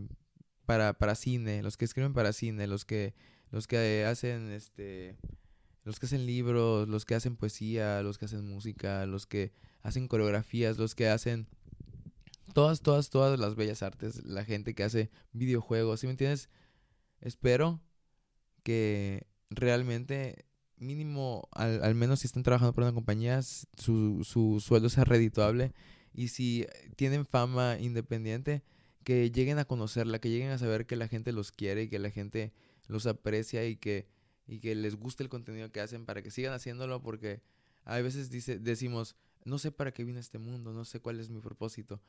para, para cine, los que escriben para cine, los que, los que hacen este los que hacen libros, los que hacen poesía, los que hacen música, los que hacen coreografías, los que hacen todas, todas, todas las bellas artes, la gente que hace videojuegos, ¿sí me entiendes? Espero que realmente mínimo, al, al menos si están trabajando para una compañía, su, su sueldo sea redituable y si tienen fama independiente, que lleguen a conocerla, que lleguen a saber que la gente los quiere y que la gente los aprecia y que, y que les guste el contenido que hacen para que sigan haciéndolo porque a veces dice, decimos, no sé para qué vine a este mundo, no sé cuál es mi propósito.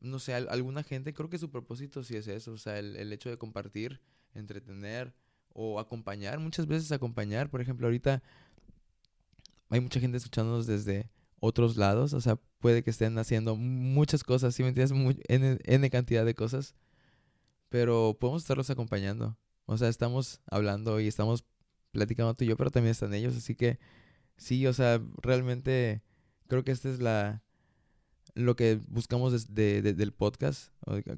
No sé, alguna gente creo que su propósito sí es eso, o sea, el, el hecho de compartir, entretener o acompañar, muchas veces acompañar, por ejemplo, ahorita hay mucha gente escuchándonos desde otros lados, o sea, puede que estén haciendo muchas cosas, ¿sí me entiendes? N, N cantidad de cosas, pero podemos estarlos acompañando. O sea, estamos hablando y estamos platicando tú y yo, pero también están ellos, así que sí, o sea, realmente creo que esta es la lo que buscamos desde del podcast.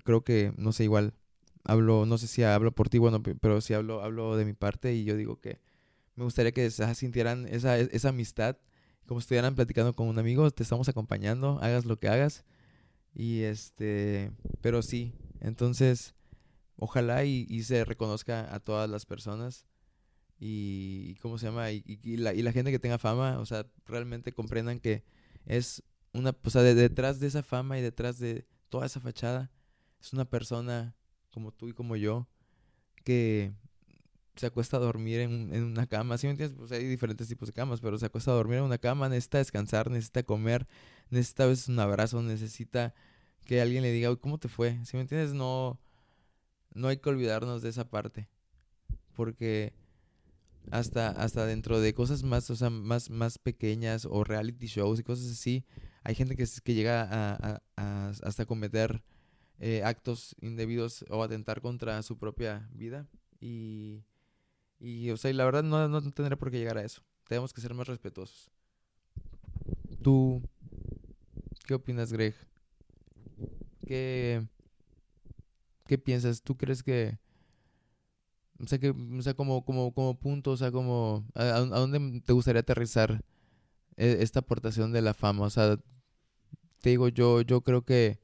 Creo que, no sé, igual hablo, no sé si hablo por ti, bueno, pero si hablo, hablo de mi parte y yo digo que me gustaría que se sintieran esa, esa amistad como si estuvieran platicando con un amigo, te estamos acompañando, hagas lo que hagas. Y este, pero sí, entonces, ojalá y, se reconozca a todas las personas y, ¿cómo se llama? Y, la, y la gente que tenga fama, o sea, realmente comprendan que es una, o sea, detrás de esa fama y detrás de toda esa fachada, es una persona como tú y como yo que se acuesta a dormir en, en una cama, ¿sí me entiendes? Pues hay diferentes tipos de camas, pero se acuesta a dormir en una cama, necesita descansar, necesita comer, necesita a veces un abrazo, necesita que alguien le diga, ¿cómo te fue? ¿Sí me entiendes? No, no hay que olvidarnos de esa parte, porque hasta, hasta dentro de cosas más, o sea, más, más pequeñas o reality shows y cosas así, hay gente que, que llega a, hasta cometer eh, actos indebidos o atentar contra su propia vida y y, o sea, la verdad no, no tendría por qué llegar a eso. Tenemos que ser más respetuosos. ¿Tú qué opinas, Greg? ¿Qué, qué piensas? ¿Tú crees que, O sea, que, o sea como, como, como punto, o sea, como, ¿a, dónde te gustaría aterrizar esta aportación de la fama? O sea, te digo, yo, yo creo que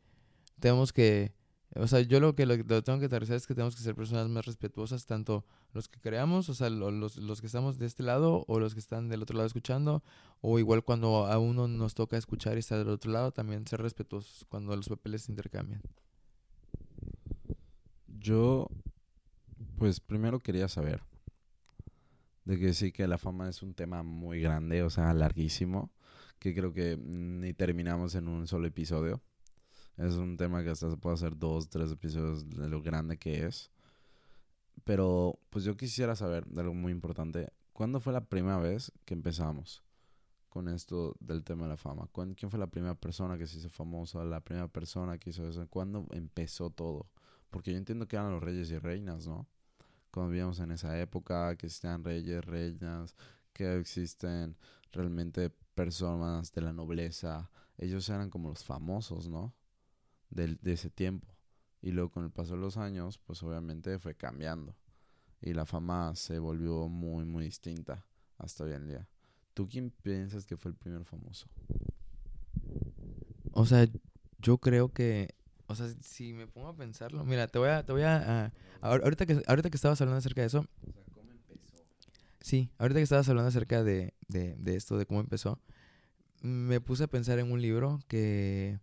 tenemos que, o sea, yo lo que lo, tengo que aterrizar es que tenemos que ser personas más respetuosas, tanto los que creamos, o sea, los, los que estamos de este lado o los que están del otro lado escuchando, o igual cuando a uno nos toca escuchar y estar del otro lado, también ser respetuosos cuando los papeles se intercambian. Yo, pues primero quería saber de que sí que la fama es un tema muy grande, o sea, larguísimo, que creo que ni terminamos en un solo episodio. Es un tema que hasta se puede hacer dos, tres episodios de lo grande que es. Pero pues yo quisiera saber de algo muy importante. ¿Cuándo fue la primera vez que empezamos con esto del tema de la fama? ¿Quién fue la primera persona que se hizo famosa? ¿La primera persona que hizo eso? ¿Cuándo empezó todo? Porque yo entiendo que eran los reyes y reinas, ¿no? Cuando vivíamos en esa época, que existían reyes, reinas, que existen realmente personas de la nobleza. Ellos eran como los famosos, ¿no? De, de ese tiempo. Y luego con el paso de los años, pues obviamente fue cambiando. Y la fama se volvió muy, muy distinta hasta hoy en día. ¿Tú quién piensas que fue el primer famoso? O sea, yo creo que, o sea, si me pongo a pensarlo, mira, te voy a, te voy a, ahorita que, ahorita que estabas hablando acerca de eso. O sea, ¿cómo empezó? Sí, ahorita que estabas hablando acerca de, de, de esto, de cómo empezó, me puse a pensar en un libro que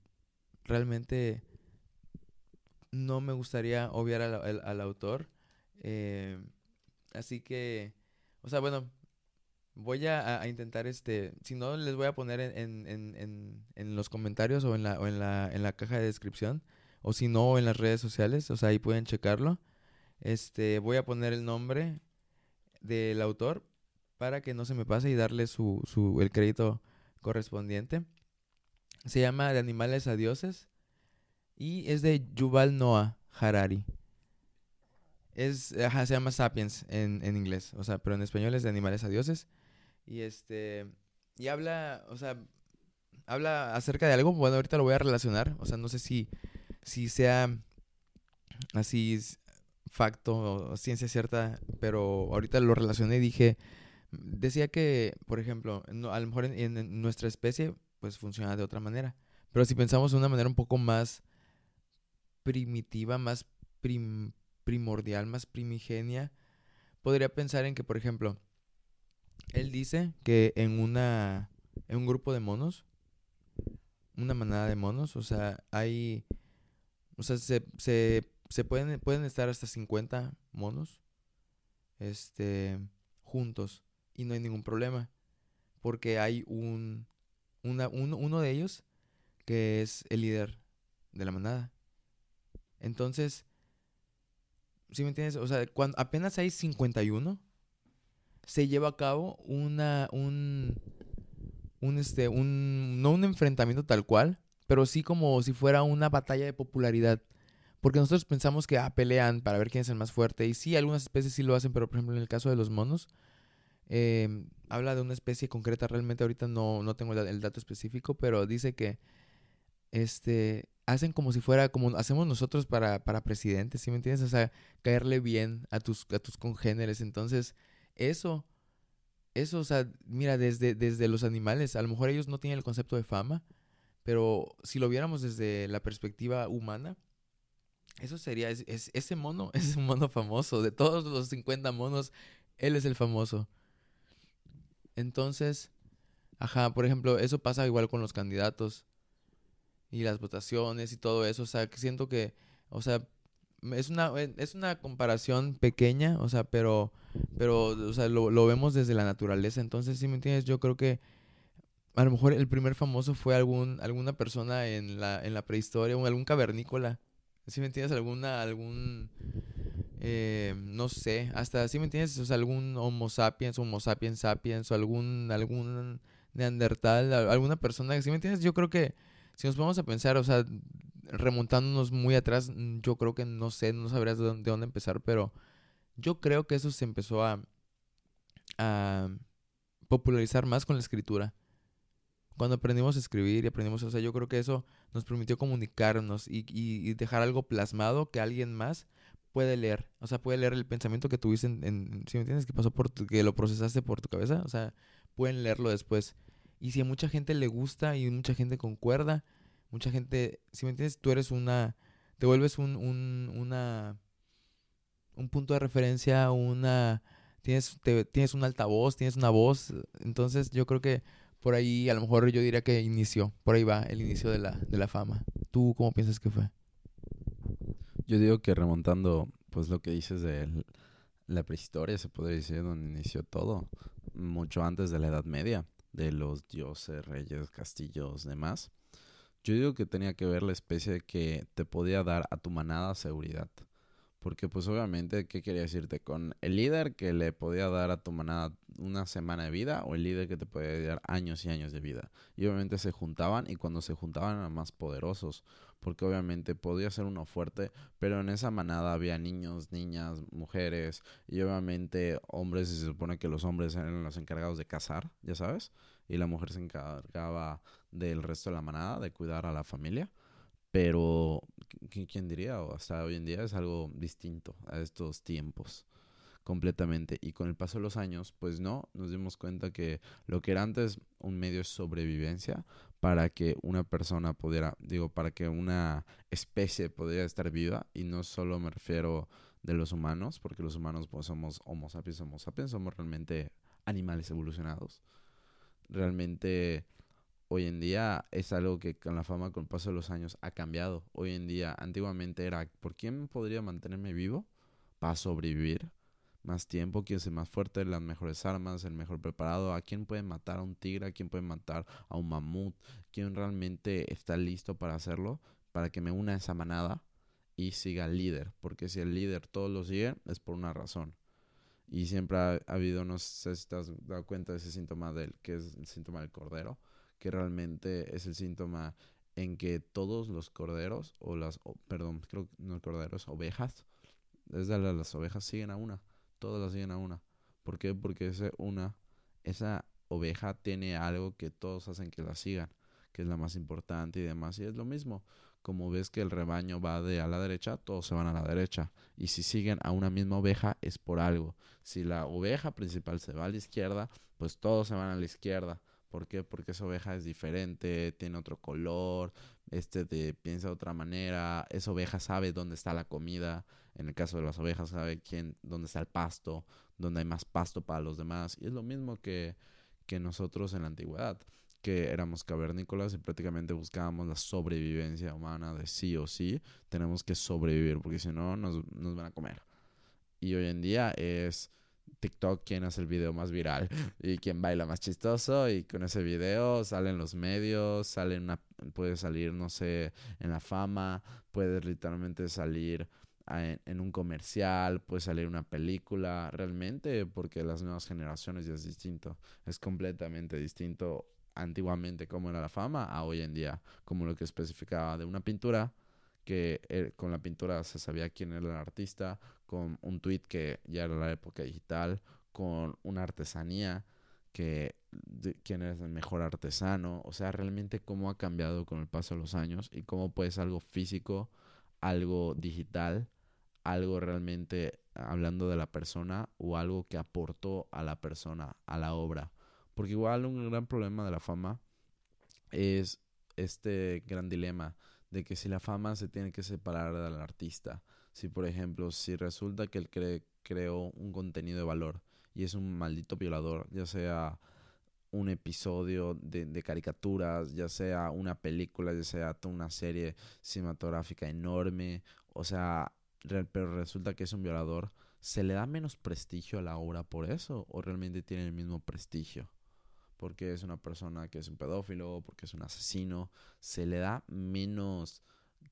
realmente no me gustaría obviar al, autor. Eh, así que, o sea, bueno, voy a, intentar este, si no les voy a poner en, en, en, en, los comentarios o, en la, o en, la, en la caja de descripción, o si no, en las redes sociales, o sea, ahí pueden checarlo. Este, voy a poner el nombre del autor para que no se me pase y darle su, su, el crédito correspondiente. Se llama De animales a dioses y es de Yuval Noah Harari. Es, se llama Sapiens en, en, inglés, o sea, pero en español es de animales a dioses. Y este, y habla, o sea, habla acerca de algo, bueno, ahorita lo voy a relacionar, o sea, no sé si, si sea así facto o ciencia cierta, pero ahorita lo relacioné y dije, decía que, por ejemplo, a lo mejor en, nuestra especie, pues funciona de otra manera, pero si pensamos de una manera un poco más primitiva, más primordial, más primigenia, podría pensar en que, por ejemplo, él dice que en una en un grupo de monos, una manada de monos, o sea, hay o sea, se, se, se pueden pueden estar hasta 50 monos este juntos y no hay ningún problema, porque hay un una, uno de ellos que es el líder de la manada. Entonces, ¿sí me entiendes? O sea, cuando apenas hay 51, se lleva a cabo una, un, este, un, no un enfrentamiento tal cual, pero sí como si fuera una batalla de popularidad. Porque nosotros pensamos que, ah, pelean para ver quién es el más fuerte. Y sí, algunas especies sí lo hacen, pero por ejemplo en el caso de los monos, em, habla de una especie concreta. Realmente ahorita no, no tengo el dato específico, pero dice que este, hacen como si fuera como hacemos nosotros para, para presidentes, ¿sí me entiendes? O sea, caerle bien a tus, a tus congéneres. Entonces, eso, eso, o sea, mira, desde, desde los animales, a lo mejor ellos no tienen el concepto de fama, pero si lo viéramos desde la perspectiva humana, eso sería, es, ese mono es un mono famoso. De todos los 50 monos, él es el famoso. Entonces, ajá, por ejemplo, eso pasa igual con los candidatos y las votaciones y todo eso. O sea, siento que, o sea, es una, eh, es una comparación pequeña, o sea, pero, pero, o sea, lo, lo vemos desde la naturaleza. Entonces, si me entiendes, yo creo que a lo mejor el primer famoso fue algún, alguna persona en la, en la prehistoria, o algún cavernícola. si me entiendes? Alguna, algún, eh, no sé, hasta, si me entiendes? O sea, algún Homo sapiens, Homo sapiens sapiens, o algún, algún Neandertal, alguna persona, si me entiendes? Yo creo que si nos vamos a pensar, o sea, remontándonos muy atrás, mm, yo creo que no sé, no sabrías de dónde, empezar, pero yo creo que eso se empezó a, popularizar más con la escritura. Cuando aprendimos a escribir y aprendimos, o sea, yo creo que eso nos permitió comunicarnos y, y, dejar algo plasmado que alguien más puede leer. O sea, puede leer el pensamiento que tuviste en, ¿sí me entiendes? Que pasó por tu- que lo procesaste por tu cabeza. O sea, pueden leerlo después. Y si a mucha gente le gusta y mucha gente concuerda, mucha gente, si me entiendes, tú eres una, te vuelves un, un, una, un punto de referencia, una, tienes, te- tienes un altavoz, tienes una voz. Entonces yo creo que por ahí, a lo mejor yo diría que inició, por ahí va el inicio de la, de la fama. ¿Tú cómo piensas que fue? Yo digo que remontando, pues lo que dices de la prehistoria, se podría decir, donde inició todo, mucho antes de la Edad Media, de los dioses, reyes, castillos, demás. Yo digo que tenía que ver la especie que te podía dar a tu manada seguridad. Porque pues obviamente, ¿qué quería decirte? Con el líder que le podía dar a tu manada una semana de vida o el líder que te podía dar años y años de vida. Y obviamente se juntaban y cuando se juntaban eran más poderosos. Porque obviamente podía ser uno fuerte, pero en esa manada había niños, niñas, mujeres y obviamente hombres. Y se supone que los hombres eran los encargados de cazar, ya sabes. Y la mujer se encargaba del resto de la manada, de cuidar a la familia. Pero, ¿qui- ¿quién diría? O hasta hoy en día es algo distinto a estos tiempos completamente. Y con el paso de los años, pues no, nos dimos cuenta que lo que era antes un medio de sobrevivencia para que una persona pudiera, digo, para que una especie pudiera estar viva, y no solo me refiero de los humanos, porque los humanos pues somos homo sapiens, homo sapiens, somos realmente animales evolucionados. Realmente hoy en día es algo que con la fama, con el paso de los años, ha cambiado. Hoy en día, antiguamente era, ¿por quién podría mantenerme vivo? Para sobrevivir más tiempo, quién es el más fuerte, las mejores armas, el mejor preparado, a quién puede matar a un tigre, a quién puede matar a un mamut, quién realmente está listo para hacerlo, para que me una a esa manada y siga al líder, porque si el líder todos lo siguen es por una razón. Y siempre ha, ha habido, no sé si te has dado cuenta de ese síntoma del, que es el síntoma del cordero, que realmente es el síntoma en que todos los corderos, o las, perdón, creo no corderos, ovejas, desde la- las ovejas siguen a una, todas las siguen a una. ¿Por qué? Porque ese una, esa oveja tiene algo que todos hacen que la sigan, que es la más importante y demás. Y es lo mismo. Como ves que el rebaño va de a la derecha, todos se van a la derecha. Y si siguen a una misma oveja, es por algo. Si la oveja principal se va a la izquierda, pues todos se van a la izquierda. ¿Por qué? Porque esa oveja es diferente, tiene otro color, este te piensa de otra manera, esa oveja sabe dónde está la comida, en el caso de las ovejas sabe quién, dónde está el pasto, dónde hay más pasto para los demás. Y es lo mismo que, que nosotros en la antigüedad, que éramos cavernícolas y prácticamente buscábamos la sobrevivencia humana de sí o sí, tenemos que sobrevivir, porque si no nos, nos van a comer. Y hoy en día es TikTok quien hace el video más viral y quien baila más chistoso y con ese video salen los medios, salen una, puede salir, no sé, en la fama, puede literalmente salir a- en, un comercial, puede salir una película, realmente, porque las nuevas generaciones ya es distinto, es completamente distinto antiguamente como era la fama a hoy en día, como lo que especificaba de una pintura que eh, con la pintura se sabía quién era el artista, con un tweet que ya era la época digital, con una artesanía que de quién es el mejor artesano, o sea, realmente cómo ha cambiado con el paso de los años y cómo pues algo físico, algo digital, algo realmente hablando de la persona o algo que aportó a la persona, a la obra. Porque igual un gran problema de la fama es este gran dilema de que si la fama se tiene que separar del artista. Si, por ejemplo, si resulta que él cre- creó un contenido de valor y es un maldito violador, ya sea un episodio de, de caricaturas, ya sea una película, ya sea toda una serie cinematográfica enorme, o sea, pero resulta que es un violador, ¿se le da menos prestigio a la obra por eso o realmente tiene el mismo prestigio? Porque es una persona que es un pedófilo, porque es un asesino, se le da menos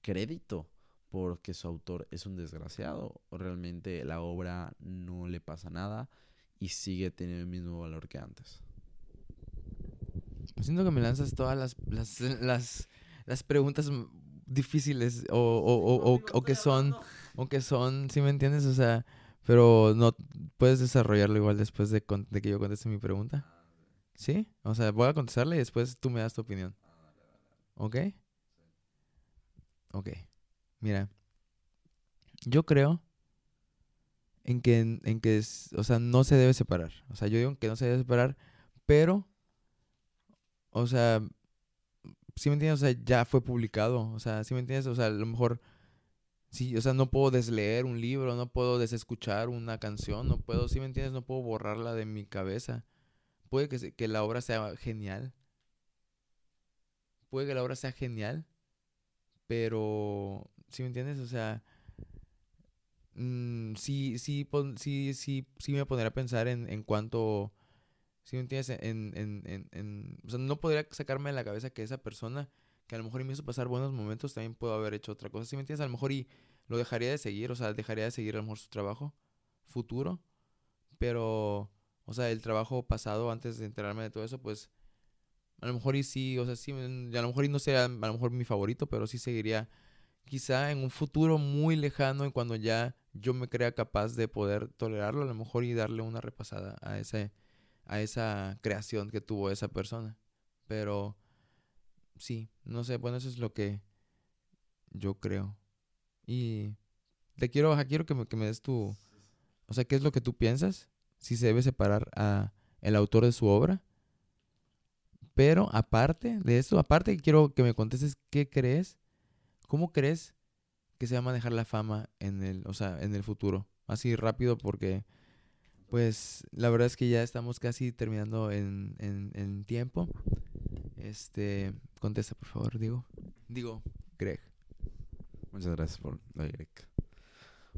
crédito porque su autor es un desgraciado o realmente la obra no le pasa nada y sigue teniendo el mismo valor que antes. Siento que me lanzas todas las, las, las, las preguntas difíciles o, o, o, o, o que son, o que son, ¿sí me entiendes? O sea, pero no puedes desarrollarlo igual después de, con- de que yo conteste mi pregunta. ¿Sí? O sea, voy a contestarle y después tú me das tu opinión. ¿Ok? Ok. Mira, yo creo en que, en, que, o sea, no se debe separar. O sea, yo digo que no se debe separar, pero, o sea, si me entiendes? O sea, ya fue publicado. O sea, si me entiendes? O sea, a lo mejor, sí, o sea, no puedo desleer un libro, no puedo desescuchar una canción, no puedo, si me entiendes? No puedo borrarla de mi cabeza. Puede que, que la obra sea genial. Puede que la obra sea genial, pero, si me entiendes? O sea, mm, sí, sí, sí, sí, sí me pondré a pensar en, en cuanto ¿Sí me entiendes? En, en, en, en, o sea, no podría sacarme de la cabeza que esa persona que a lo mejor me hizo pasar buenos momentos también pudo haber hecho otra cosa. ¿Sí me entiendes? A lo mejor y lo dejaría de seguir, o sea, dejaría de seguir a lo mejor su trabajo futuro. Pero, o sea, el trabajo pasado antes de enterarme de todo eso, pues a lo mejor y sí, o sea, sí, a lo mejor y no sea a lo mejor mi favorito, pero sí seguiría quizá en un futuro muy lejano, en cuando ya yo me crea capaz de poder tolerarlo, a lo mejor y darle una repasada a ese a esa creación que tuvo esa persona. Pero sí, no sé, bueno, eso es lo que yo creo. Y te quiero, quiero que me, que me des tu, o sea, ¿qué es lo que tú piensas? Si se debe separar a el autor de su obra. Pero aparte de eso, aparte quiero que me contestes qué crees, cómo crees que se va a manejar la fama en el, o sea, en el futuro. Así rápido porque pues la verdad es que ya estamos casi terminando en, en, tiempo. Este, contesta por favor, digo. Digo, Greg. Muchas gracias por la Greg.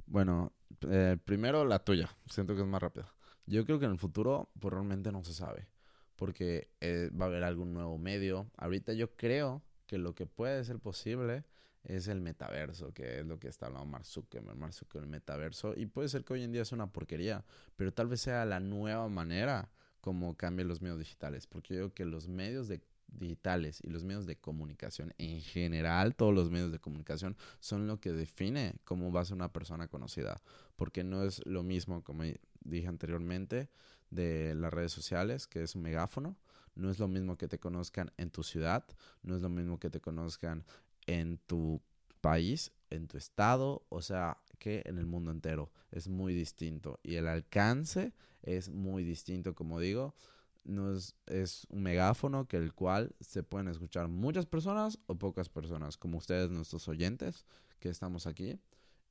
Bueno, eh, primero la tuya. Siento que es más rápida. Yo creo que en el futuro, pues realmente no se sabe. Porque eh, va a haber algún nuevo medio. Ahorita yo creo que lo que puede ser posible es el metaverso, que es lo que está hablando Mark Zuckerberg, Mark el metaverso. Y puede ser que hoy en día es una porquería, pero tal vez sea la nueva manera como cambian los medios digitales. Porque yo creo que los medios digitales y los medios de comunicación en general, todos los medios de comunicación son lo que define cómo va a ser una persona conocida. Porque no es lo mismo, como dije anteriormente, de las redes sociales, que es un megáfono. No es lo mismo que te conozcan en tu ciudad, no es lo mismo que te conozcan en tu país, en tu estado, o sea, que en el mundo entero. Es muy distinto. Y el alcance es muy distinto, como digo. No es, un megáfono que el cual se pueden escuchar muchas personas o pocas personas, como ustedes, nuestros oyentes, que estamos aquí.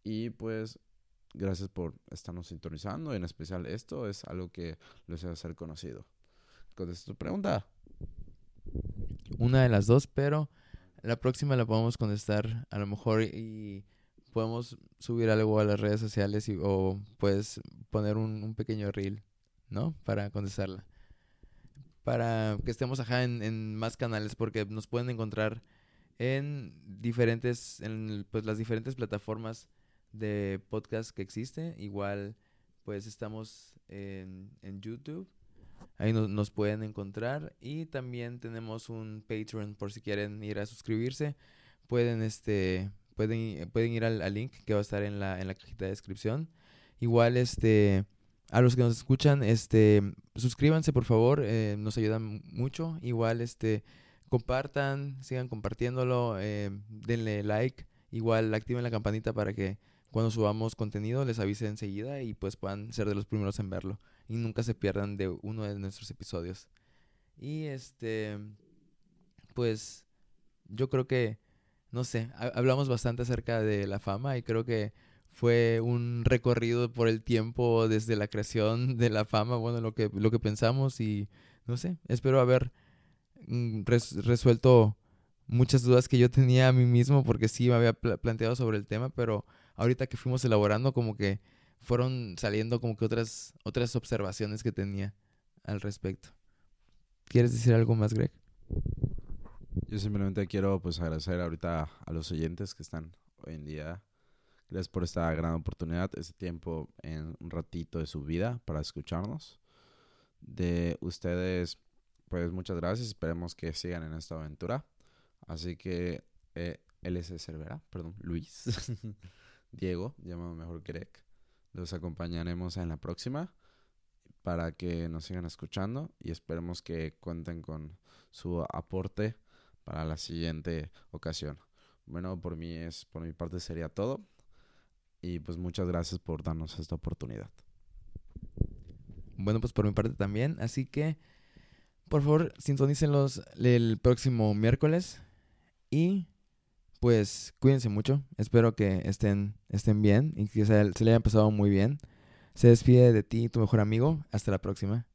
Y pues, gracias por estarnos sintonizando. En especial esto es algo que les a hacer conocido. ¿Contesta tu pregunta? Una de las dos, pero la próxima la podemos contestar a lo mejor y podemos subir algo a las redes sociales y, o puedes poner un, pequeño reel, ¿no? Para contestarla. Para que estemos acá en, más canales porque nos pueden encontrar en diferentes, en pues las diferentes plataformas de podcast que existe. Igual pues estamos en, en YouTube Ahí nos, pueden encontrar. Y también tenemos un Patreon por si quieren ir a suscribirse. Pueden, este, pueden, pueden ir al, link que va a estar en la, en la cajita de descripción. Igual, este, a los que nos escuchan, este, suscríbanse por favor, eh, nos ayudan mucho. Igual, este, compartan, sigan compartiéndolo, eh, denle like. Igual, activen la campanita para que cuando subamos contenido les avise enseguida y pues puedan ser de los primeros en verlo y nunca se pierdan de uno de nuestros episodios. Y este, pues yo creo que, no sé, hablamos bastante acerca de la fama y creo que fue un recorrido por el tiempo desde la creación de la fama, bueno, lo que, lo que pensamos y no sé, espero haber mm, resuelto muchas dudas que yo tenía a mí mismo porque sí me había planteado sobre el tema, pero ahorita que fuimos elaborando como que fueron saliendo como que otras, otras observaciones que tenía al respecto. ¿Quieres decir algo más, Greg? Yo simplemente quiero pues agradecer ahorita a los oyentes que están hoy en día. Gracias por esta gran oportunidad, este tiempo en un ratito de su vida para escucharnos. De ustedes, pues muchas gracias. Esperemos que sigan en esta aventura. Así que eh, él es Cervera, perdón, Luis. Diego, llamado mejor Greg. Los acompañaremos en la próxima para que nos sigan escuchando y esperemos que cuenten con su aporte para la siguiente ocasión. Bueno, por mí es por mi parte sería todo Y pues muchas gracias por darnos esta oportunidad. Bueno, pues por mi parte también. Así que, por favor, sintonícenlos el próximo miércoles. Y pues cuídense mucho. Espero que estén, estén bien y que se, se le hayan pasado muy bien. Se despide de ti, tu mejor amigo. Hasta la próxima.